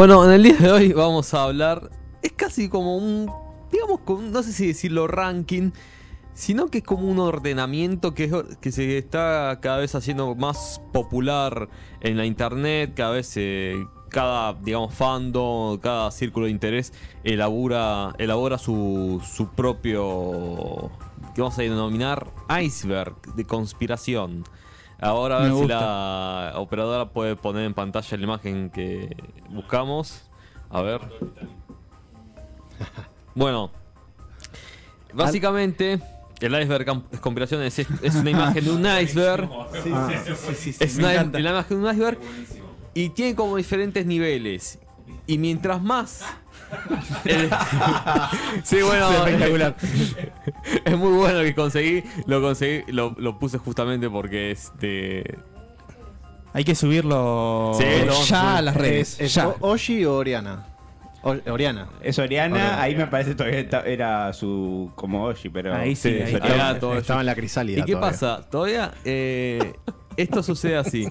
Bueno, en el día de hoy vamos a hablar. Es casi como un. Digamos, no sé si decirlo ranking, sino que es como un ordenamiento que, que se está cada vez haciendo más popular en la internet. Cada vez cada, digamos, fandom, cada círculo de interés elabora, elabora su, su propio. que vamos a denominar iceberg de conspiración. Ahora a ver si la operadora puede poner en pantalla la imagen que buscamos. A ver. Bueno, básicamente el iceberg cam- conspiración es, es una imagen de un iceberg. Ah, sí, sí, sí, Es una, la imagen de un iceberg y tiene como diferentes niveles. Y mientras más. Eh, sí, bueno. Es espectacular. Es muy bueno que conseguí. Lo conseguí, lo, lo puse justamente porque este. Hay que subirlo Sí, ya a las redes. ¿Es, es ya. O- Oshi o Oriana? O- Oriana. Es Oriana, Oriana. ahí me parece todavía era su como Oshi, pero Ahí sí, ahí Estaba en la crisálida. ¿Y qué todavía. pasa? Todavía eh, esto sucede así.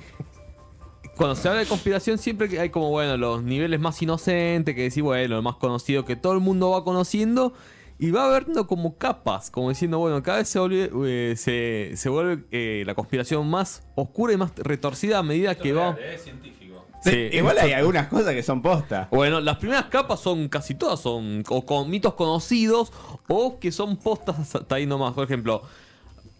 Cuando se habla de conspiración siempre que hay como, bueno, los niveles más inocentes, que decir, bueno, lo más conocido que todo el mundo va conociendo, y va habiendo como capas, como diciendo, bueno, cada vez se vuelve, eh, se, se vuelve eh, la conspiración más oscura y más retorcida a medida que va... Es científico. Sí, Igual hay algunas cosas que son posta. Bueno, las primeras capas son casi todas, son o con mitos conocidos o que son postas hasta ahí nomás. Por ejemplo,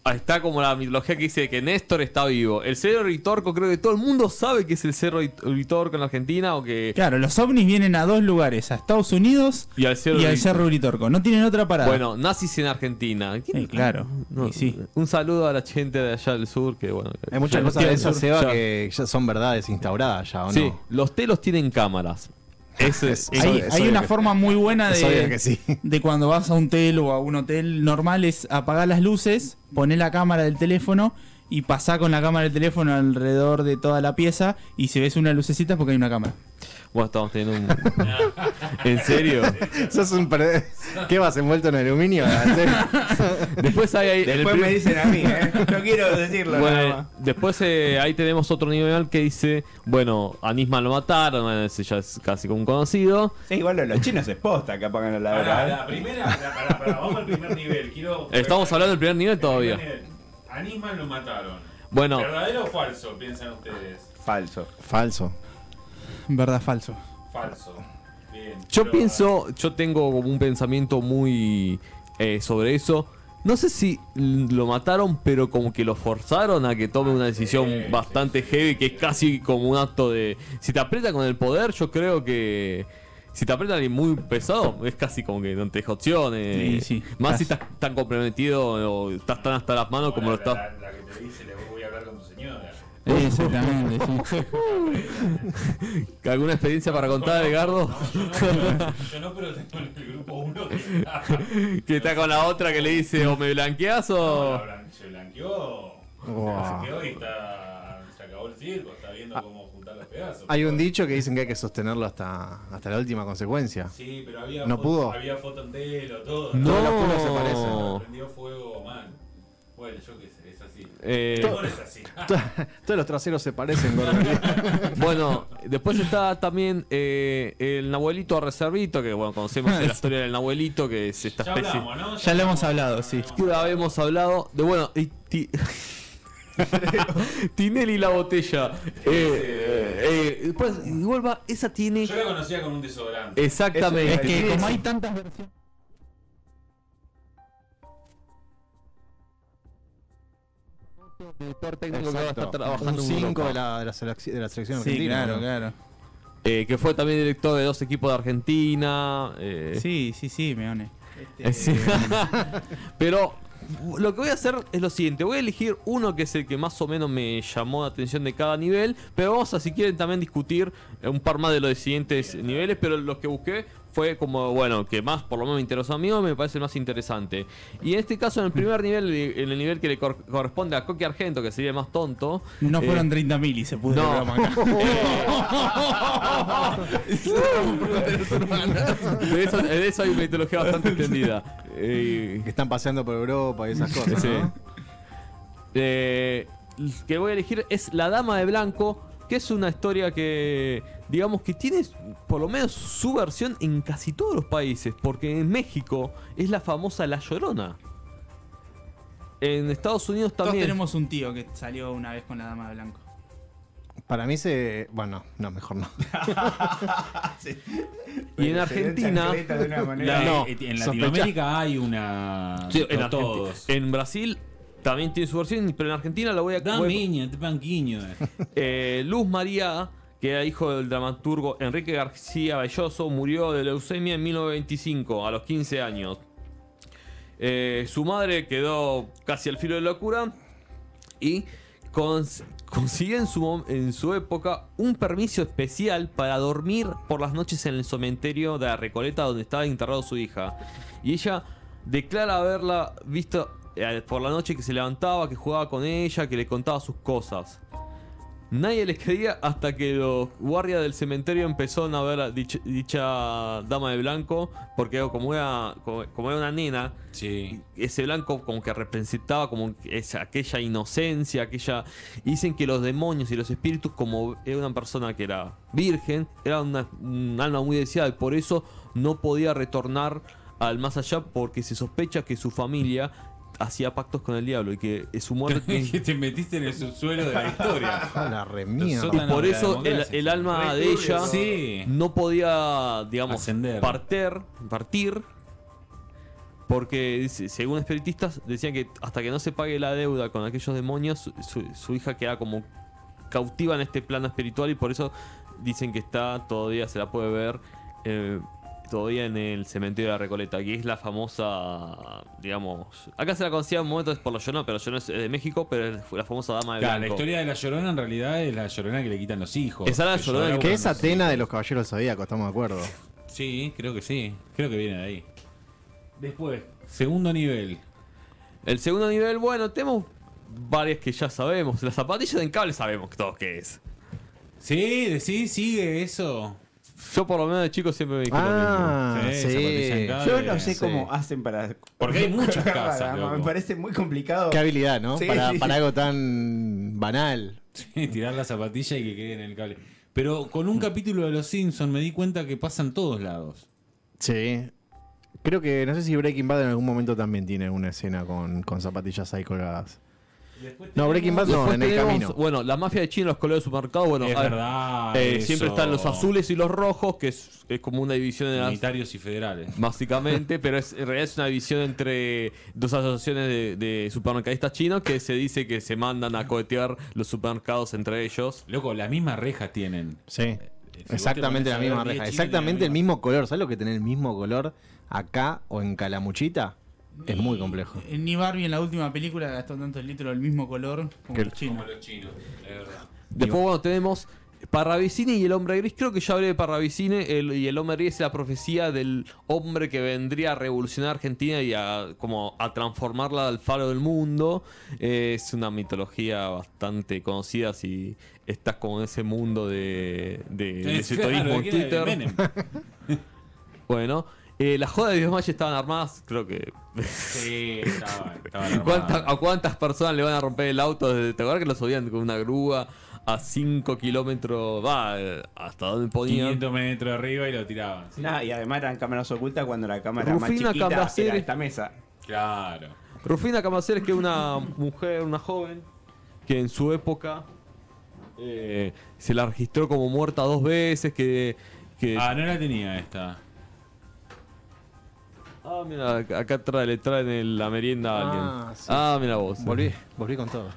está como la mitología que dice que Néstor está vivo. El Cerro Ritorco, creo que todo el mundo sabe que es el Cerro Rit- Ritorco en Argentina o que... Claro, los ovnis vienen a dos lugares, a Estados Unidos Y al Cerro y al Rit- Cerro Uritorco. No tienen otra parada. Bueno, nazis en Argentina. Sí, claro. No, sí. Un saludo a la gente de allá del sur que bueno... Hay muchas cosas de esas, ya- Seba, ya- que ya son verdades instauradas ya, ¿o Sí, no? los telos tienen cámaras. Eso es... Eso- hay una que- forma muy buena de, sí. de cuando vas a un hotel o a un hotel normal es apagar las luces, poner la cámara del teléfono y pasar con la cámara del teléfono alrededor de toda la pieza y si ves una lucecita es porque hay una cámara. Bueno, estamos teniendo un... ¿En serio? Sos un perde- ¿Qué vas envuelto en aluminio? Después hay... hay- el Después me dicen a mí, ¿eh? No quiero decirlo nada Bueno, más. después eh, ahí tenemos otro nivel que dice, bueno, a Nisman lo mataron, ese ya es casi como un conocido. Sí, igual lo de los chinos es posta que apagan la Pará, verdad. la primera, pará, pará, pará, vamos al primer nivel. Quiero. Estamos hablando del primer nivel El todavía. nivel. A Nisman lo mataron. Bueno, ¿Verdadero o falso? Piensan ustedes. Falso. Falso. Verdad, falso. Falso. Bien. yo pero- pienso, yo tengo como un pensamiento muy eh, sobre eso. No sé si lo mataron, pero como que lo forzaron a que tome una decisión Sí, bastante heavy, que es casi como un acto de... Si te aprieta con el poder, yo creo que... Si te aprieta alguien muy pesado, es casi como que no te deja opciones. Sí, sí, Más si estás tan comprometido o estás tan hasta las manos como lo estás... la, la que te dice, le voy Exactamente, sí. ¿Alguna experiencia para contar, Edgardo? No, yo no, yo no, pero tengo en el grupo uno que está. que está con la otra que le dice o me blanqueas No, o... la blan- se blanqueó. Wow. Se quedó y está. Se acabó el circo, está viendo cómo juntar los pedazos. Hay un dicho que dicen que hay que sostenerlo hasta, hasta la última consecuencia. Sí, pero había ¿No foto, pudo? había foto en telo, todo. No. Todos los pulos se parecen. Prendió fuego mal. Bueno, yo qué sé, así. Eh, es así. Todos los traseros se parecen, gordo. bueno, después está también eh, el Nahuelito Reservito, que bueno, conocemos la historia del Nahuelito, que es esta Ya especie... hablamos, ¿no? Ya lo hemos hablado, sí. ya habíamos hablado de bueno y ti- Tinelli la botella eh, eh, eh, pues, igual va esa tiene Yo la conocía con un desodorante. exactamente Es que como hay tantas versiones. Director técnico que va a estar Exacto. trabajando Un en 5 Europa. de la, de, la selec- de la selección Sí, argentina. claro, ¿no? claro. Eh, que fue también director de dos equipos de Argentina eh, Sí, sí, sí, me one. eh, sí. pero lo que voy a hacer es lo siguiente voy a elegir uno que es el que más o menos me llamó la atención de cada nivel pero vamos a si quieren también discutir un par más de los siguientes niveles pero los que busqué fue como, bueno, que más por lo menos me interesó a mí o me parece más interesante. Y en este caso, en el primer nivel, en el nivel que le cor- corresponde a Coqui Argento, que sería el más tonto. No eh, fueron 30.000 y se puso no. el programa acá. de, eso, de eso hay una mitología bastante extendida. Eh, Que están paseando por Europa y esas cosas. Sí. ¿no? Eh, que voy a elegir es la Dama de Blanco, que es una historia que, digamos, que tiene por lo menos su versión en casi todos los países, porque en México es la famosa La Llorona. En Estados Unidos Todos también. tenemos un tío que salió una vez con la dama de blanco. Para mí se. Bueno, no, mejor no. Y en Argentina. ensangrenta de una manera. La- no, en sospecha- Latinoamérica hay una. Sí, en, todos. en Brasil también tiene su versión, pero en Argentina la voy a. voy a- Damiña, te banquiño. Eh, Luz María, que era hijo del dramaturgo Enrique García Belloso, murió de leucemia en 1925, a los 15 años. Eh, su madre quedó casi al filo de la locura y cons- consiguió en su, en su época un permiso especial para dormir por las noches en el cementerio de la Recoleta donde estaba enterrado su hija. Y ella declara haberla visto eh, por la noche que se levantaba, que jugaba con ella, que le contaba sus cosas. Nadie les creía hasta que los guardias del cementerio empezaron a ver a dicha, dicha dama de blanco, porque como era, como, era una nena, Sí. ese blanco como que representaba como esa, aquella inocencia, aquella... y Dicen que los demonios y los espíritus, como era una persona que era virgen, era una- un alma muy deseada y por eso no podía retornar al más allá porque se sospecha que su familia hacía pactos con el diablo y que su muerte... que te metiste en el subsuelo de la historia. A la Y por eso el, alma de ella ¿no? Sí. no podía, digamos, Ascender. partir, partir, porque según espiritistas decían que hasta que no se pague la deuda con aquellos demonios, su, su- su hija queda como cautiva en este plano espiritual y por eso dicen que está todavía se la puede ver eh, todavía en el cementerio de la Recoleta, que es la famosa, digamos, acá se la conocía en un momento es por la Llorona, pero la Llorona es de México, pero es la famosa dama de Claro, la blanco. historia de la llorona en realidad es la llorona que le quitan los hijos. Esa era la Llorona que- es los Atena de los Caballeros del Zodíaco, estamos de acuerdo. Sí, creo que sí. Creo que viene de ahí. Después, segundo nivel. El segundo nivel, bueno, tenemos varias que ya sabemos. Las zapatillas en cable sabemos todos qué es. Sí, de- sí, sigue eso. Yo por lo menos de chico siempre me dije Ah, Sí, Yo no sé Sí. cómo hacen para. Porque hay muchas casas, Me parece muy complicado. Qué habilidad, ¿no? Sí, para, sí, para sí. algo tan banal. Sí, tirar la zapatilla y que quede en el cable. Pero con un capítulo de Los Simpsons me di cuenta que pasa en todos lados. Sí. Creo que, no sé si Breaking Bad en algún momento también tiene una escena con, con zapatillas ahí colgadas. No, Breaking Bad no, Después en el tenemos, camino. Bueno, la mafia de China, los colores de supermercado, bueno, es a ver, verdad. eh, siempre están los azules y los rojos, que es, es como una división de Unitarios y federales. básicamente, pero es, en realidad es una división entre dos asociaciones de, de supermercadistas chinos que se dice que se mandan a cohetear los supermercados entre ellos. Loco, las mismas rejas tienen. Sí. te Exactamente la misma reja. Exactamente el la mismo color. ¿Sabes lo que tener el mismo color acá o en Calamuchita? Es muy complejo. Ni Barbie en la última película gastó tanto el litro del mismo color como Que- los chinos. Como los chinos, verdad. Después, bueno, tenemos Parravicini y el hombre gris. Creo que ya hablé de Parravicini el- y el hombre gris es la profecía del hombre que vendría a revolucionar Argentina y a, como a transformarla al faro del mundo. Eh, es una mitología bastante conocida si estás como en ese mundo de, de, de en Twitter. Bueno, eh, las jodas de Dios Maya estaban armadas, creo que... Sí, estaban. estaban ¿Cuánta- armadas. ¿A cuántas personas le van a romper el auto? desde- ¿Te acuerdas que lo subían con una grúa a 5 kilómetros? Va, eh, hasta donde ponían. 500 metros arriba y lo tiraban. Nah, y además eran cámaras ocultas cuando la cámara Rufina más chiquita Cambaceres. era esta mesa. Claro. Rufina Camaceres, que es una mujer, una joven, que en su época eh, se la registró como muerta dos veces, que... que Ah, no la tenía esta. Ah, mira, acá trae, le traen el- la merienda a alguien. Ah, sí. Ah, mira vos. Volví, volví con todo.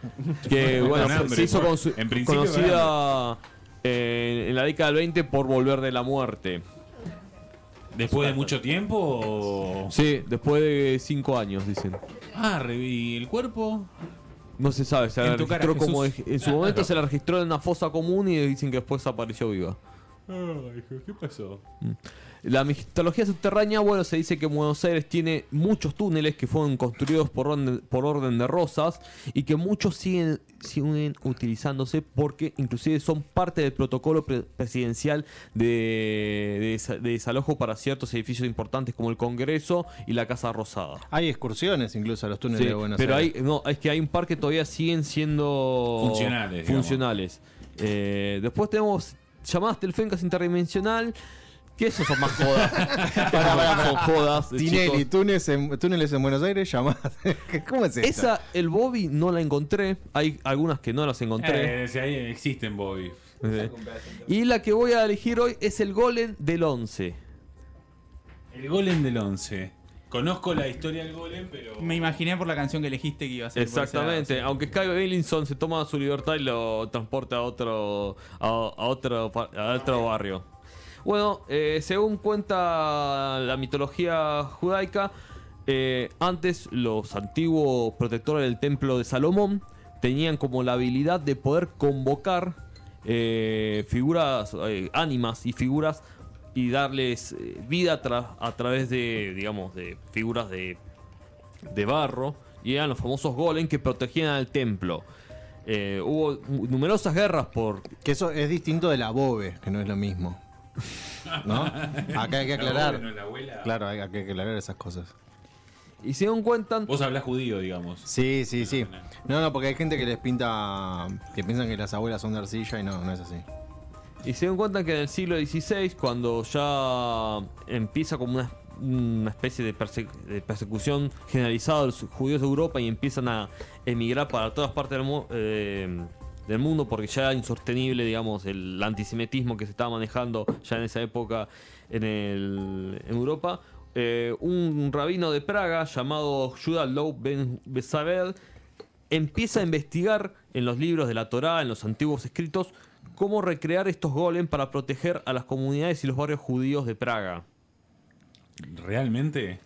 Que bueno, Con fue- hambre, se hizo con su- en conocida eh, en la década del 20 por volver de la muerte. ¿Después de mucho tiempo o...? Sí, después de cinco años, dicen. Ah, reví el cuerpo. No se sabe, se la cara, registró como Jesús. en su momento se la registró en una fosa común y dicen que después apareció viva. ¿Qué pasó? La mitología subterránea, bueno, se dice que Buenos Aires tiene muchos túneles que fueron construidos por orden, por orden de rosas y que muchos siguen, siguen utilizándose porque inclusive son parte del protocolo pre- presidencial de, de desa- de desalojo para ciertos edificios importantes como el Congreso y la Casa Rosada. Hay excursiones incluso a los túneles Sí, de Buenos pero Aires. hay, no, es que hay un par que todavía siguen siendo funcionales. Eh, después tenemos llamadas telefónicas interdimensional. Que esos son más jodas. para, para, son jodas. Tinelli, túneles en, túneles en Buenos Aires, llamadas. ¿Cómo es eso? Esa, el Bobby, no la encontré. Hay algunas que no las encontré. Eh, si ahí existen Bobby. Y la que voy a elegir hoy es el Golem del 11. El golem del 11. Conozco la historia del golem, pero. Me imaginé por la canción que elegiste que iba a ser. Exactamente, aunque Sky Bailinson se toma su libertad y lo transporta a otro a, a otro a otro barrio. Bueno, eh, según cuenta la mitología judaica, eh, antes los antiguos protectores del templo de Salomón tenían como la habilidad de poder convocar eh, figuras, eh, ánimas y figuras y darles eh, vida tra- a través de, digamos, de figuras de de barro y eran los famosos golem que protegían al templo. Hubo numerosas guerras por... Que eso es distinto de la bobe, que no es lo mismo. ¿No? Acá hay que aclarar. No, la abuela. Claro, hay que aclarar esas cosas. Y se dan cuenta... Vos hablás judío, digamos. Sí, sí, sí. No, no, porque hay gente que les pinta. que piensan que las abuelas son de arcilla y no, no es así. Y se dan cuenta que en el siglo XVI, cuando ya empieza como una, una especie de, perse- de persecución generalizada de los judíos de Europa y empiezan a emigrar para todas partes del, mu- eh, del mundo porque ya era insostenible, digamos, el antisemitismo que se estaba manejando ya en esa época en, el- en Europa, eh, un rabino de Praga llamado Judah Low Ben empieza a investigar en los libros de la Torá, en los antiguos escritos, cómo recrear estos golems para proteger a las comunidades y los barrios judíos de Praga. ¿Realmente?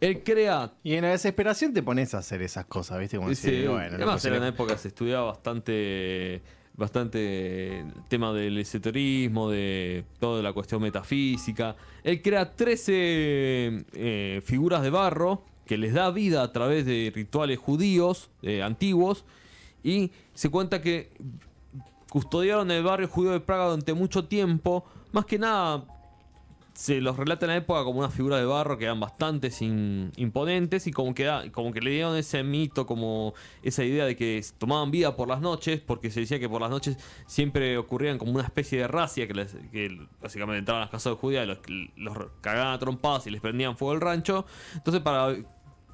Él crea... Y en la desesperación te pones a hacer esas cosas, ¿viste? Como Sí, decir, bueno, además en una época se estudiaba bastante bastante el tema del esoterismo, de toda la cuestión metafísica. Él crea 13 eh, figuras de barro que les da vida a través de rituales judíos eh, antiguos y se cuenta que custodiaron el barrio judío de Praga durante mucho tiempo. Más que nada, se los relata en la época como una figura de barro que eran bastante imponentes y como que, como que le dieron ese mito, como esa idea de que tomaban vida por las noches, porque se decía que por las noches siempre ocurrían como una especie de racia que, básicamente entraban a las casas de judías y los, los cagaban a trompadas y les prendían fuego el rancho. Entonces para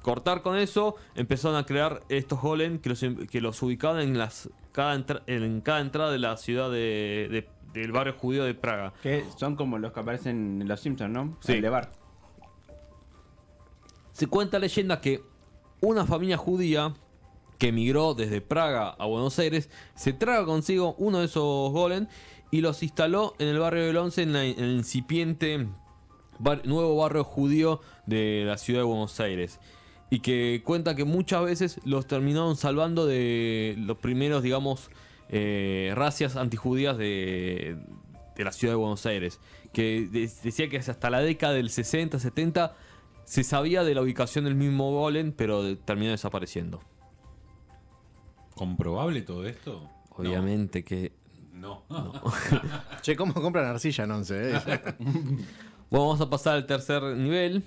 cortar con eso, empezaron a crear estos golem que los, que los ubicaban en las cada en cada entrada de la ciudad de- de- del barrio judío de Praga. Que son como los que aparecen en Los Simpsons, ¿no? Sí. El de. Se cuenta leyenda que una familia judía que emigró desde Praga a Buenos Aires se traga consigo uno de esos golem y los instaló en el barrio del Once, en, la- en el incipiente bar- nuevo barrio judío de la ciudad de Buenos Aires. Y que cuenta que muchas veces los terminaron salvando de los primeros, digamos, eh, racias antijudías de, de la ciudad de Buenos Aires. Que de- decía que hasta la década del 60, 70 se sabía de la ubicación del mismo golem, pero de- terminó desapareciendo. ¿Comprobable todo esto? Obviamente que... No. Che, ¿cómo compran arcilla en once? eh? Bueno, vamos a pasar al tercer nivel.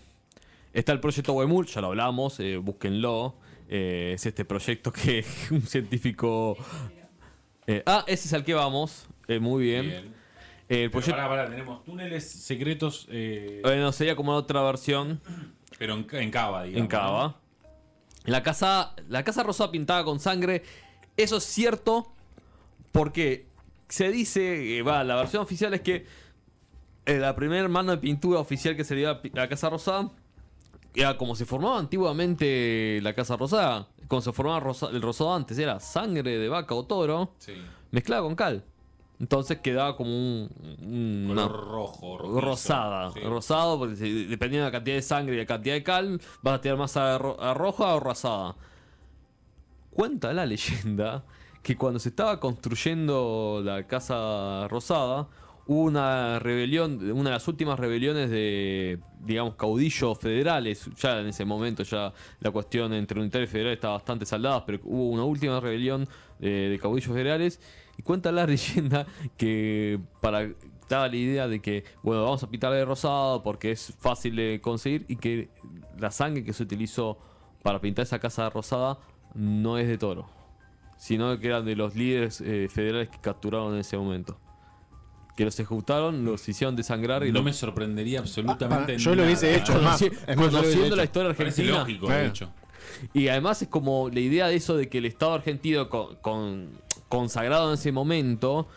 Está el proyecto Wemul, ya lo hablamos, eh, búsquenlo. Eh, es este proyecto que un científico... Eh, ah, ese es al que vamos. Eh, muy bien. Bien. Eh, el proyecto... pará, pará, tenemos túneles secretos, Bueno, sería como otra versión pero en, en Cava, digamos. en Cava. La casa, la casa rosada pintada con sangre. Eso es cierto porque se dice, va, la versión oficial es que la primera mano de pintura oficial que se dio a la Casa Rosada era como se formaba antiguamente la Casa Rosada. Como se formaba rosa- el rosado antes, era sangre de vaca o toro Sí. mezclada con cal. Entonces quedaba como un, un- una- rojo, rojizo. rosada. Sí. Rosado, porque dependiendo de la cantidad de sangre y la cantidad de cal, vas a tirar más a, ro- a roja o rosada. Cuenta la leyenda que cuando se estaba construyendo la casa rosada, hubo una rebelión, una de las últimas rebeliones de, digamos, caudillos federales. Ya en ese momento ya la cuestión entre unitario y federal estaba bastante saldada, pero hubo una última rebelión de caudillos federales. Y cuenta la leyenda que para daba la idea de que, bueno, vamos a pintar de rosado porque es fácil de conseguir y que la sangre que se utilizó para pintar esa casa rosada no es de toro, sino que eran de los líderes eh, federales que capturaron en ese momento. Que los ejecutaron, los hicieron desangrar y No lo- me sorprendería absolutamente Ah, yo lo hubiese hecho, es más, es conociendo la hecho. historia Parece argentina. lógico, Claro. de hecho. Y además es como la idea de eso de que el Estado argentino con, con- consagrado en ese momento,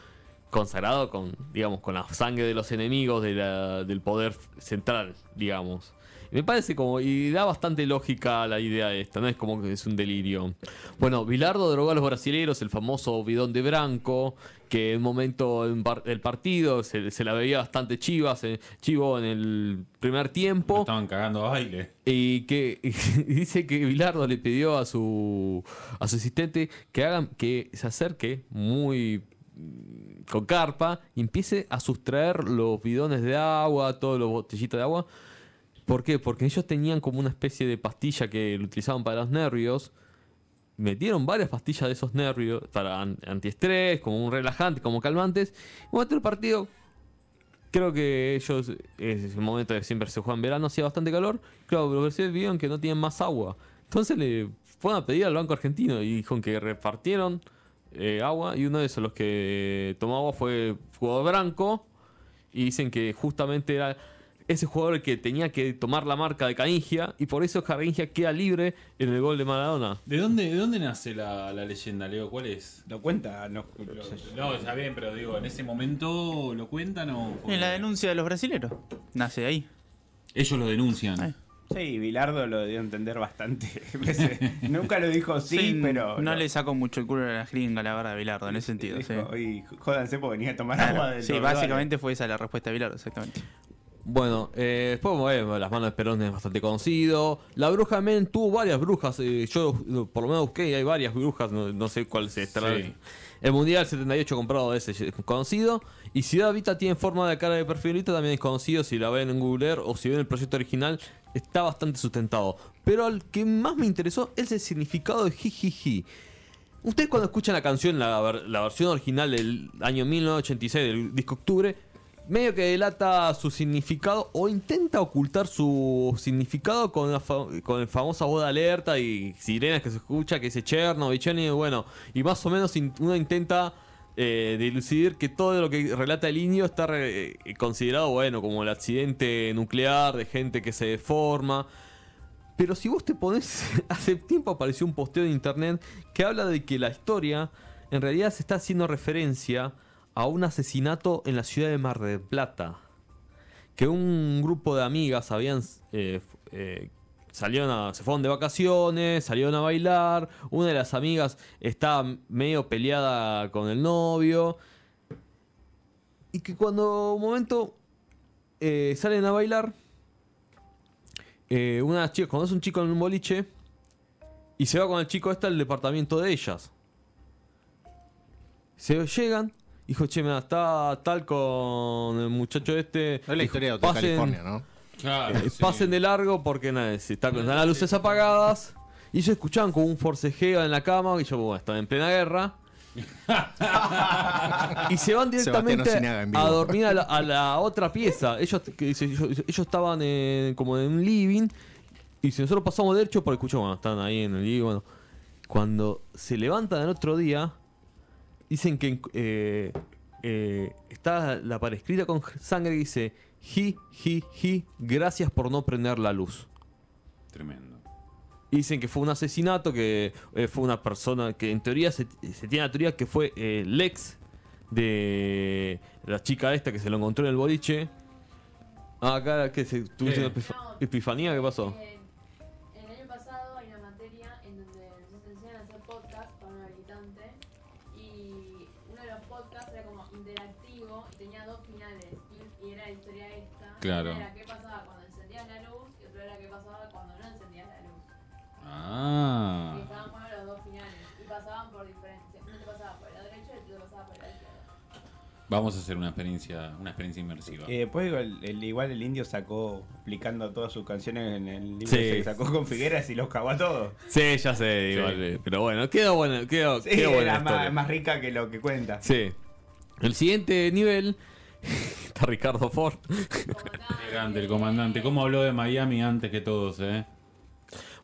consagrado con, digamos, con la sangre de los enemigos de la- del poder central, digamos. Me parece como, y da bastante lógica la idea de esta, no es como que es un delirio. Bueno, Bilardo drogó a los brasileros, el famoso bidón de Branco, que en un momento en par- del partido se, se la veía bastante chivas, eh, chivo en el primer tiempo. Estaban cagando a baile. Y que y dice que Bilardo le pidió a su a su asistente que hagan que se acerque muy mm, con carpa y empiece a sustraer los bidones de agua, todos los botellitos de agua. ¿Por qué? Porque ellos tenían como una especie de pastilla que lo utilizaban para los nervios. Metieron varias pastillas de esos nervios para an- antiestrés, como un relajante, como calmantes. Y momento del partido, Creo que ellos, es el momento que siempre se juega en verano, hacía bastante calor. Claro, los brasileños vieron que no tienen más agua. Entonces le fueron a pedir al Banco Argentino y dijeron que repartieron eh, agua. Y uno de esos, los que tomó agua, fue jugador Branco. Y dicen que justamente era ese jugador el que tenía que tomar la marca de Canigia. Y por eso Canigia queda libre en el gol de Maradona. ¿De dónde, de dónde nace la, la leyenda, Leo? ¿Cuál es? ¿Lo cuenta? No, No, está bien, pero digo, ¿en ese momento lo cuentan o...? En la denuncia de los brasileros. Nace ahí. Ellos lo denuncian. Ay. Sí, Bilardo lo dio a entender bastante. Nunca lo dijo sí, pero. No le sacó mucho el culo a la gringa, la verdad, de Bilardo, en ese sentido. sí. "Oye, jódanse porque venía a tomar Claro, agua del sí, dormitorio". básicamente fue esa la respuesta de Bilardo, exactamente. Bueno, eh, después bueno, las manos de Perón es bastante conocido. La bruja Men tuvo varias brujas. eh, yo por lo menos busqué y hay varias brujas. No, no sé cuál se estará. Sí. El Mundial 78 comprado ese es conocido. Y Ciudad Vita tiene forma de cara de perfilito, también es conocido. Si la ven en Google Earth o si ven el proyecto original, está bastante sustentado. Pero el que más me interesó es el significado de Jijiji. Ustedes cuando escuchan la canción, la, la versión original del año 1986 del disco Octubre, medio que delata su significado o intenta ocultar su significado con, la el famosa voz de alerta y sirenas que se escucha, que dice Chernobyl, Chernobyl, bueno, y más o menos uno intenta eh, que todo lo que relata el indio está eh, considerado, bueno, como el accidente nuclear de gente que se deforma. Pero si vos te pones, hace tiempo apareció un posteo en internet que habla de que la historia en realidad se está haciendo referencia a un asesinato en la ciudad de Mar del Plata. Que un grupo de amigas habían eh, eh, salieron a, se fueron de vacaciones, salieron a bailar. Una de las amigas estaba medio peleada con el novio. Y que cuando un momento eh, salen a bailar, una chica conoce a un chico en un boliche y se va con el chico este al departamento de ellas. Se llegan, dijo, che, mira, está tal con el muchacho este. No es la Dijo, historia de Hotel "Pasen- California, ¿no? Claro, eh, sí. Pasen de largo porque nada, si está, están las luces apagadas. Y ellos escuchaban como un forcejeo en la cama. Y yo, bueno, están en plena guerra. y se van directamente a dormir a la, a la otra pieza. Ellos, que dice, ellos, ellos estaban en- como en un living. Y si nosotros pasamos derecho, porque escuchamos, bueno, están ahí en el living. Bueno, cuando se levantan el otro día, dicen que eh, eh, está la pared escrita con sangre que dice: Ji, ji, ji, gracias por no prender la luz. Tremendo. Y dicen que fue un asesinato, que eh, fue una persona que en teoría se, se tiene la teoría que fue eh, Lex de la chica esta que se lo encontró en el boliche. Ah, acá que se tuviste ¿Qué? una epifa- epifanía, ¿qué pasó? Claro. Una era qué pasaba cuando encendías la luz y otra era qué pasaba cuando no encendías la luz. Ah. Y estaban buenos los dos finales y pasaban por diferencia. Uno te pasaba por la derecha y otro te pasaba por la izquierda. Vamos a hacer una experiencia, una experiencia inmersiva. Y después igual el, igual el indio sacó explicando todas sus canciones en el libro Sí. que sacó con Figueras y los cagó a todos. Sí, ya sé, igual, eh, pero bueno, quedó bueno, quedó, Sí, quedó buena era más, más rica que lo que cuenta. Sí. El siguiente nivel está Ricardo Ford. Qué grande el comandante. ¿Cómo habló de Miami antes que todos, eh?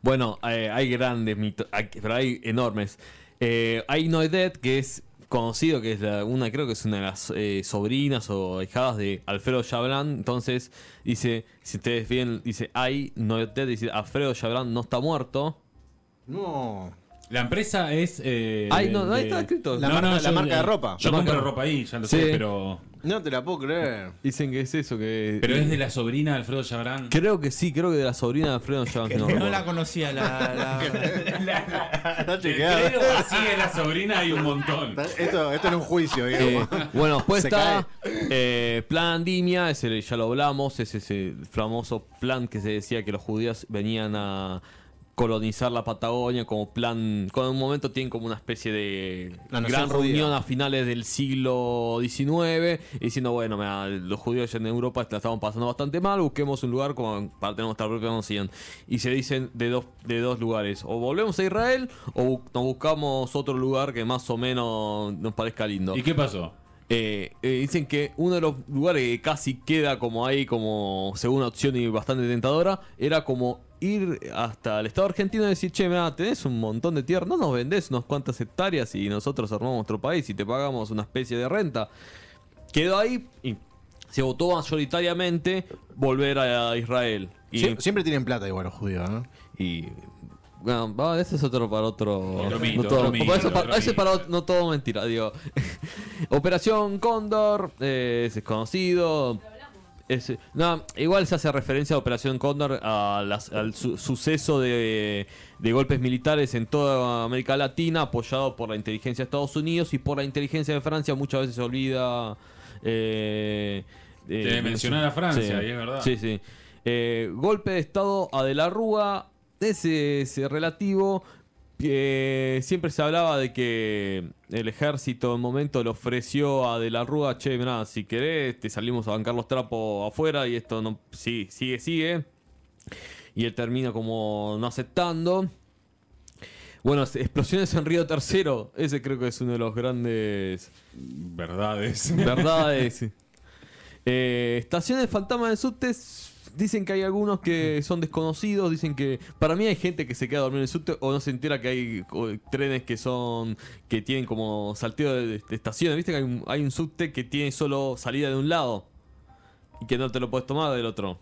Bueno, eh, hay grandes mitos, hay- pero hay enormes. Eh, I Know Dead, que es conocido, que es la- una, creo que es una de las eh, sobrinas o hijadas de Alfredo Chabran. Entonces, dice, si ustedes ven, dice Know Dead, dice Alfredo Chabran no está muerto. No. La empresa es. Eh, Ay, de- no, ahí de- está escrito. La marca- la yo- marca de ropa. Yo La compro marca- ropa ahí, ya lo Sí. sé, pero. No te la puedo creer. Dicen que es eso, que... Pero es de la sobrina de Alfredo Chabrán. Creo que sí, creo que de la sobrina de Alfredo Chabran. que no No la conocía la. la- Está Creo chequeado. así es la sobrina hay un montón. Esto, esto en un juicio, Eh, digamos. bueno, después está eh, Plan Andimia, ese ya lo hablamos, es ese famoso plan que se decía que los judíos venían a colonizar la Patagonia como plan, con un momento tienen como una especie de La gran judía. reunión a finales del siglo XIX, diciendo, bueno, mira, los judíos en Europa la estaban pasando bastante mal, busquemos un lugar como para tener nuestra propia nación. Y se dicen de dos, de dos lugares, o volvemos a Israel o nos buscamos otro lugar que más o menos nos parezca lindo. ¿Y qué pasó? Eh, eh, dicen que uno de los lugares que casi queda como ahí, como segunda opción y bastante tentadora, era como ir hasta el Estado argentino y decir, che, mira, tenés un montón de tierra, no nos vendés unas cuantas hectáreas y nosotros armamos nuestro país y te pagamos una especie de renta. Quedó ahí y se votó mayoritariamente volver a Israel. Y, Sie- Siempre tienen plata igual los judíos, ¿no? y bueno, va, ese es otro para otro. Otro no mito, todo- otro mito, para eso, otro para- ese mito. para ot- no todo mentira, digo. Operación Cóndor, eh, ese es conocido. Es- no, igual se hace referencia a Operación Cóndor a las- al su- suceso de, de golpes militares en toda América Latina, apoyado por la inteligencia de Estados Unidos y por la inteligencia de Francia. Muchas veces se olvida. Eh, De mencionar a Francia, y es verdad. Sí, sí. Eh, golpe de Estado a De la Rúa, ese es relativo. Eh, siempre se hablaba de que el ejército en momento le ofreció a De la Rúa, che, mirá, si querés, te salimos a bancar los trapos afuera y esto no sí, sigue, sigue. Y él termina como no aceptando. Bueno, explosiones en Río Tercero, ese creo que es uno de los grandes Verdades. verdades. Eh, estaciones fantasma de subtes. Dicen que hay algunos que son desconocidos. Dicen que. Para mí hay gente que se queda a dormir en el subte o no se entera que hay o, trenes que son. que tienen como salteo de, de estaciones. Viste que hay un, hay un subte que tiene solo salida de un lado y que no te lo puedes tomar del otro.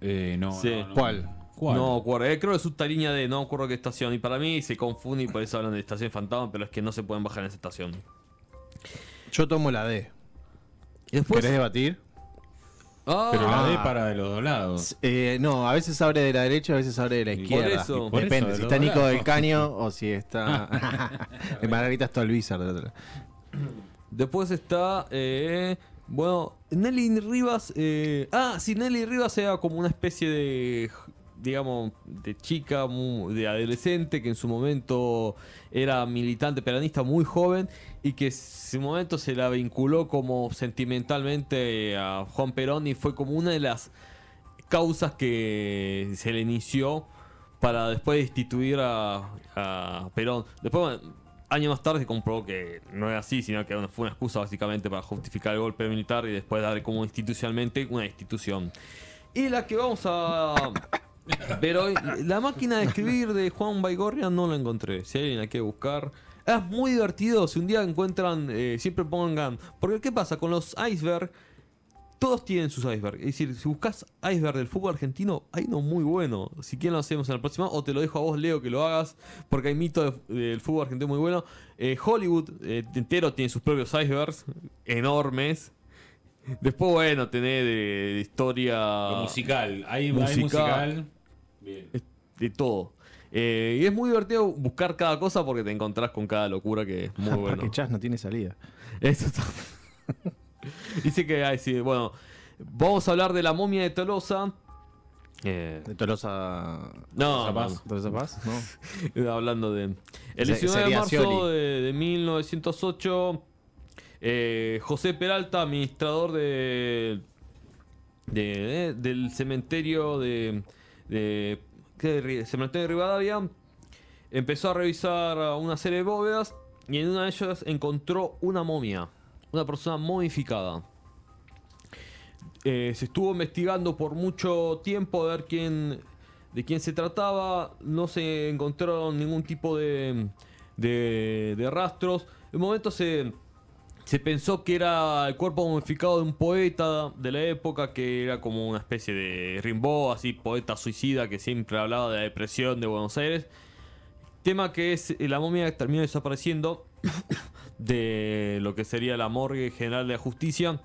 Eh, no, Sí. no, no. ¿Cuál? ¿Cuál? No acuerdo. Eh, creo que es subte línea de. No me acuerdo qué estación. Y para mí se confunde y por eso hablan de estación fantasma. Pero es que no se pueden bajar en esa estación. Yo tomo la D. Y después. ¿Querés debatir? Ah, Pero la D Ah. para de los dos lados. Eh, no, a veces abre de la derecha, a veces abre de la Y por izquierda. eso. Por Depende, eso, si está Nico lados. del Caño o si está. en Margarita Stolbizer del otro. Después está. eh, bueno, Nelly Rivas. eh, ah, sí, Nelly Rivas era como una especie de. Digamos, de chica, de adolescente, que en su momento era militante peronista muy joven y que en su momento se la vinculó como sentimentalmente a Juan Perón y fue como una de las causas que se le inició para después destituir a, a Perón. Después, años más tarde se comprobó que no era así, sino que fue una excusa básicamente para justificar el golpe militar y después dar como institucionalmente una institución. Y la que vamos a ver hoy, la máquina de escribir de Juan Baigorria no la encontré. Si alguien la quiere buscar. Es muy divertido. Si un día encuentran, eh, siempre pongan. Porque, ¿qué pasa? Con los iceberg, todos tienen sus iceberg. Es decir, si buscas iceberg del fútbol argentino, hay uno muy bueno. Si quieren lo hacemos en la próxima, o te lo dejo a vos, Leo, que lo hagas, porque hay mito de- del fútbol argentino muy bueno. Eh, Hollywood eh, entero tiene sus propios icebergs enormes. Después, bueno, tenés de, de historia. Lo musical. Hay hay Musical. Musical. Bien. Es de todo. Eh, y es muy divertido buscar cada cosa porque te encontrás con cada locura que es muy bueno. Porque Chas no tiene salida. Eso está- Dice que hay, sí, bueno, vamos a hablar de la momia de Tolosa. Eh, De Tolosa. no, Tolosa Paz. ¿Tolosa Paz? No. hablando de. El Se- 19 de marzo de, de 1908, eh, José Peralta, administrador de, de- del cementerio de, de ¿qué de Ri- cementerio de Rivadavia, empezó a revisar una serie de bóvedas y en una de ellas encontró una momia, una persona momificada. Eh, se estuvo investigando por mucho tiempo a ver quién, de quién se trataba. No se encontraron ningún tipo de, de, de rastros. En un momento se, se pensó que era el cuerpo momificado de un poeta de la época, que era como una especie de Rimbaud, así poeta suicida que siempre hablaba de la depresión de Buenos Aires. Tema que es eh, la momia terminó desapareciendo de lo que sería la morgue general de la justicia.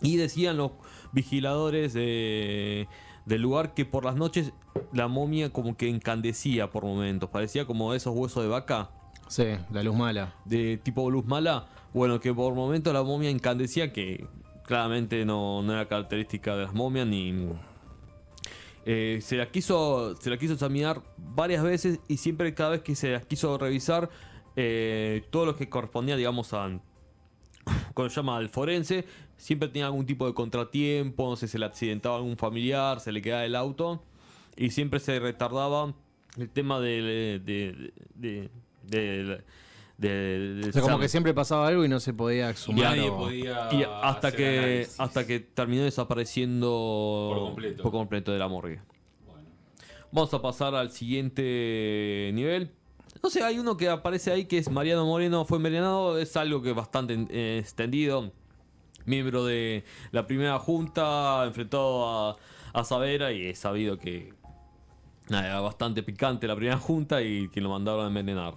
Y decían los vigiladores de- del lugar que por las noches la momia como que encandecía por momentos. Parecía como esos huesos de vaca Sí, la luz mala. de tipo luz mala. Bueno, que por momentos la momia encandecía, que claramente no, no era característica de las momias ni. Eh, se la quiso se la quiso examinar varias veces y siempre cada vez que se las quiso revisar eh, todo lo que correspondía digamos a cuando llama al forense siempre tenía algún tipo de contratiempo no sé se le accidentaba algún familiar se le quedaba el auto y siempre se retardaba el tema de, de- de- de- del O sea, como que siempre pasaba algo y no se podía exhumar. nadie o- podía. Y hasta que análisis. hasta que terminó desapareciendo Por completo. por completo de la morgue. Bueno. Vamos a pasar al siguiente nivel. No sé, hay uno que aparece ahí que es Mariano Moreno fue envenenado, es algo que es bastante eh, extendido. Miembro de la primera junta, enfrentado a, a Savera y es sabido que nada, era bastante picante la primera junta y que lo mandaron a envenenar.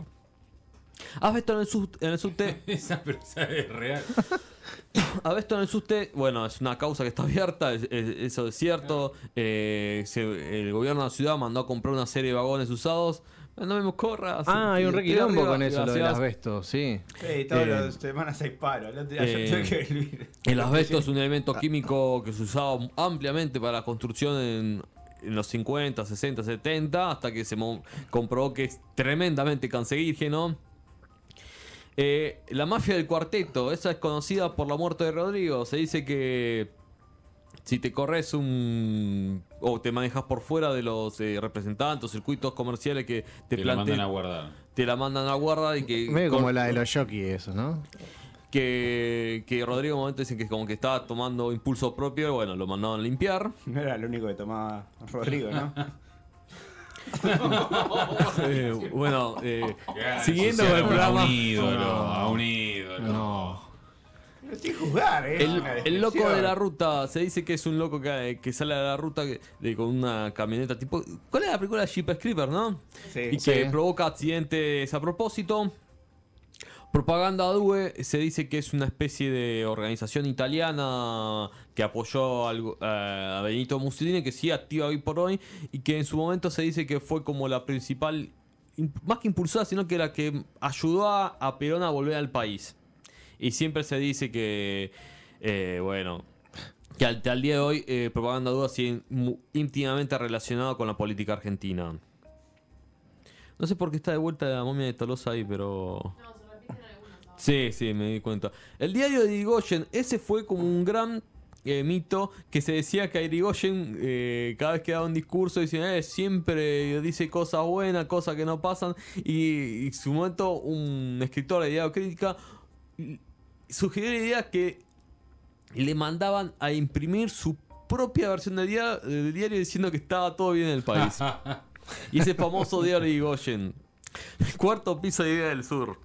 ¿Has visto en en el subte Esa persona es real. A ver, esto en el suste, bueno, es una causa que está abierta, es- es- eso es cierto. Eh, se- el gobierno de la ciudad mandó a comprar una serie de vagones usados. Eh, No me corras. Ah, hay un requilombo con eso, lo del asbesto, sí. Sí, todas Eh, las semanas hay paro. El otro día yo eh, que. El asbesto es un elemento químico que se usaba ampliamente para la construcción en, en los 50, 60, 70, hasta que se comprobó que es tremendamente cancerígeno. Eh, la mafia del cuarteto, esa es conocida por la muerte de Rodrigo. Se dice que si te corres un. o te manejas por fuera de los eh, representantes, circuitos comerciales que te, Te la plantean- mandan a guardar. te la mandan a guardar y que. Medio como la de los jockeys, eso, ¿no? que, que Rodrigo en un momento dicen que como que estaba tomando impulso propio, bueno, lo mandaron a limpiar. No era lo único que tomaba Rodrigo, ¿no? Eh, bueno, eh, Claro, siguiendo con el programa, A un ídolo, a un ídolo. No. No estoy a juzgar, ¿eh? El, una el loco de la ruta, se dice que es un loco que, que sale de la ruta que- de- con una camioneta tipo... ¿Cuál es la película? Jeep Creeper, ¿no? Sí. y que Sí. provoca accidentes a propósito. Propaganda Due se dice que es una especie de organización italiana que apoyó al go- a Benito Mussolini, que sigue activa hoy por hoy, y que en su momento se dice que fue como la principal, más que impulsora, sino que la que ayudó a, a Perón a volver al país. Y siempre se dice que, eh, bueno, que al, al día de hoy eh, Propaganda Due sigue íntimamente relacionado con la política argentina. No sé por qué está de vuelta la momia de Tolosa ahí, pero... No, se repiten algunos ahora. Sí, sí, me di cuenta. El diario de Irigoyen, ese fue como un gran eh, mito que se decía que Irigoyen eh, cada vez que daba un discurso decía, eh, siempre dice cosas buenas, cosas que no pasan. Y, en su momento un escritor de diario crítica sugirió la idea que le mandaban a imprimir su propia versión del diario, del diario diciendo que estaba todo bien en el país. y ese famoso diario de Irigoyen. Cuarto piso de Idea del Sur.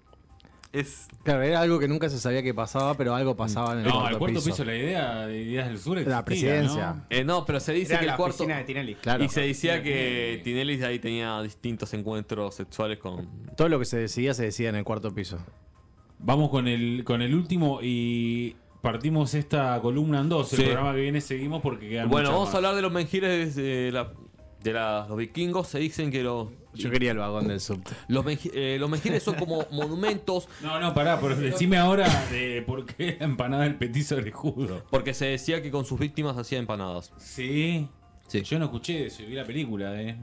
Es Claro, era algo que nunca se sabía que pasaba, pero algo pasaba en el No, cuarto, el cuarto piso. piso. la idea de Ideas del Sur existía, La presidencia. ¿no? Eh, no, pero se dice Era que la el cuarto. oficina de Tinelli. Claro. Y se decía que Tinelli ahí tenía distintos encuentros sexuales con. Todo lo que se decidía se decía en el cuarto piso. Vamos con el, con el último y partimos esta columna en dos. El programa que viene seguimos porque quedan Bueno, vamos más. a hablar de los menjires de, la- de la- los vikingos. Se dicen que los. Yo quería el vagón del subte. Los, menji- eh, los son como monumentos. No, no, pará, pero decime ahora de por qué la empanada del petiso orejudo. Porque se decía que con sus víctimas hacía empanadas. Sí. Sí. Yo no escuché eso, vi la película, eh.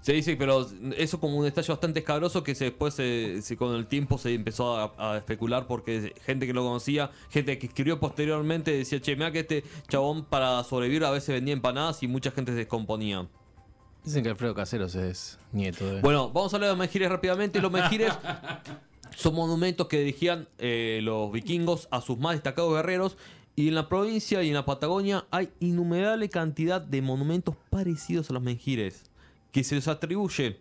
Se dice, pero eso como un detalle bastante escabroso que se, después se, se- con el tiempo se empezó a, a especular porque gente que lo conocía, gente que escribió posteriormente decía, che, mira que este chabón para sobrevivir a veces vendía empanadas y mucha gente se descomponía. Dicen que Alfredo Caseros es nieto de. Bueno, vamos a hablar de los menjires rápidamente. Los menjires son monumentos que dirigían eh, los vikingos a sus más destacados guerreros. Y en la provincia y en la Patagonia hay innumerable cantidad de monumentos parecidos a los menjires que se les atribuye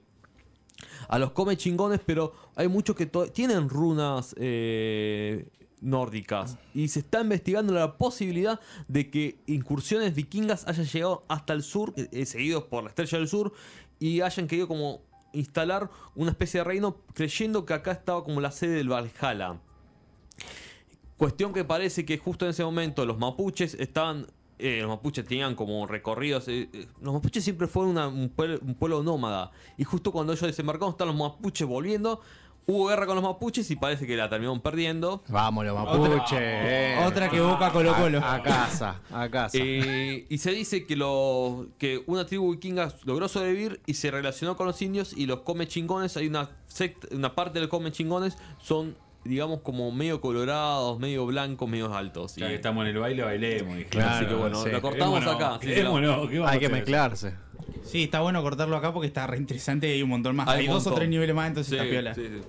a los come chingones, pero hay muchos que tienen runas eh, nórdicas. Y se está investigando la posibilidad de que incursiones vikingas hayan llegado hasta el sur, eh, eh, seguidos por la estrella del sur, y hayan querido como instalar una especie de reino creyendo que acá estaba como la sede del Valhalla. Cuestión que parece que justo en ese momento los mapuches estaban. eh, los mapuches tenían como recorridos. los mapuches siempre fueron una- un, pueblo, un pueblo nómada. Y justo cuando ellos desembarcaron, están los mapuches volviendo. Hubo guerra con los mapuches y parece que la terminaron perdiendo. Vamos, los mapuche. eh. Otra que Boca Colo Colo. A, a casa, a casa. Eh, y se dice que, lo, que una tribu vikinga logró sobrevivir y se relacionó con los indios y los come chingones. Hay una secta, una parte de los come chingones son, digamos, como medio colorados, medio blancos, medio altos. Ya Y- que estamos en el baile, bailemos. Claro, así que bueno, sí. lo cortamos acá. así que no. quedémonos, ¿qué vamos Hay a que hacer? mezclarse. Sí, está bueno cortarlo acá porque está re interesante y hay un montón más. Hay dos o tres niveles más, entonces Sí, está piola. sí, sí.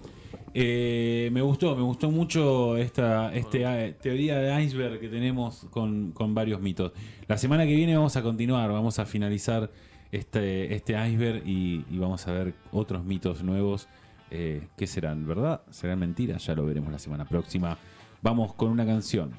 Eh, me gustó, me gustó mucho esta este, eh, teoría de iceberg que tenemos con, con varios mitos. La semana que viene vamos a continuar, vamos a finalizar este, este iceberg y, y vamos a ver otros mitos nuevos. Eh, ¿Qué serán? ¿Verdad? ¿Serán mentiras? Ya lo veremos la semana próxima. Vamos con una canción.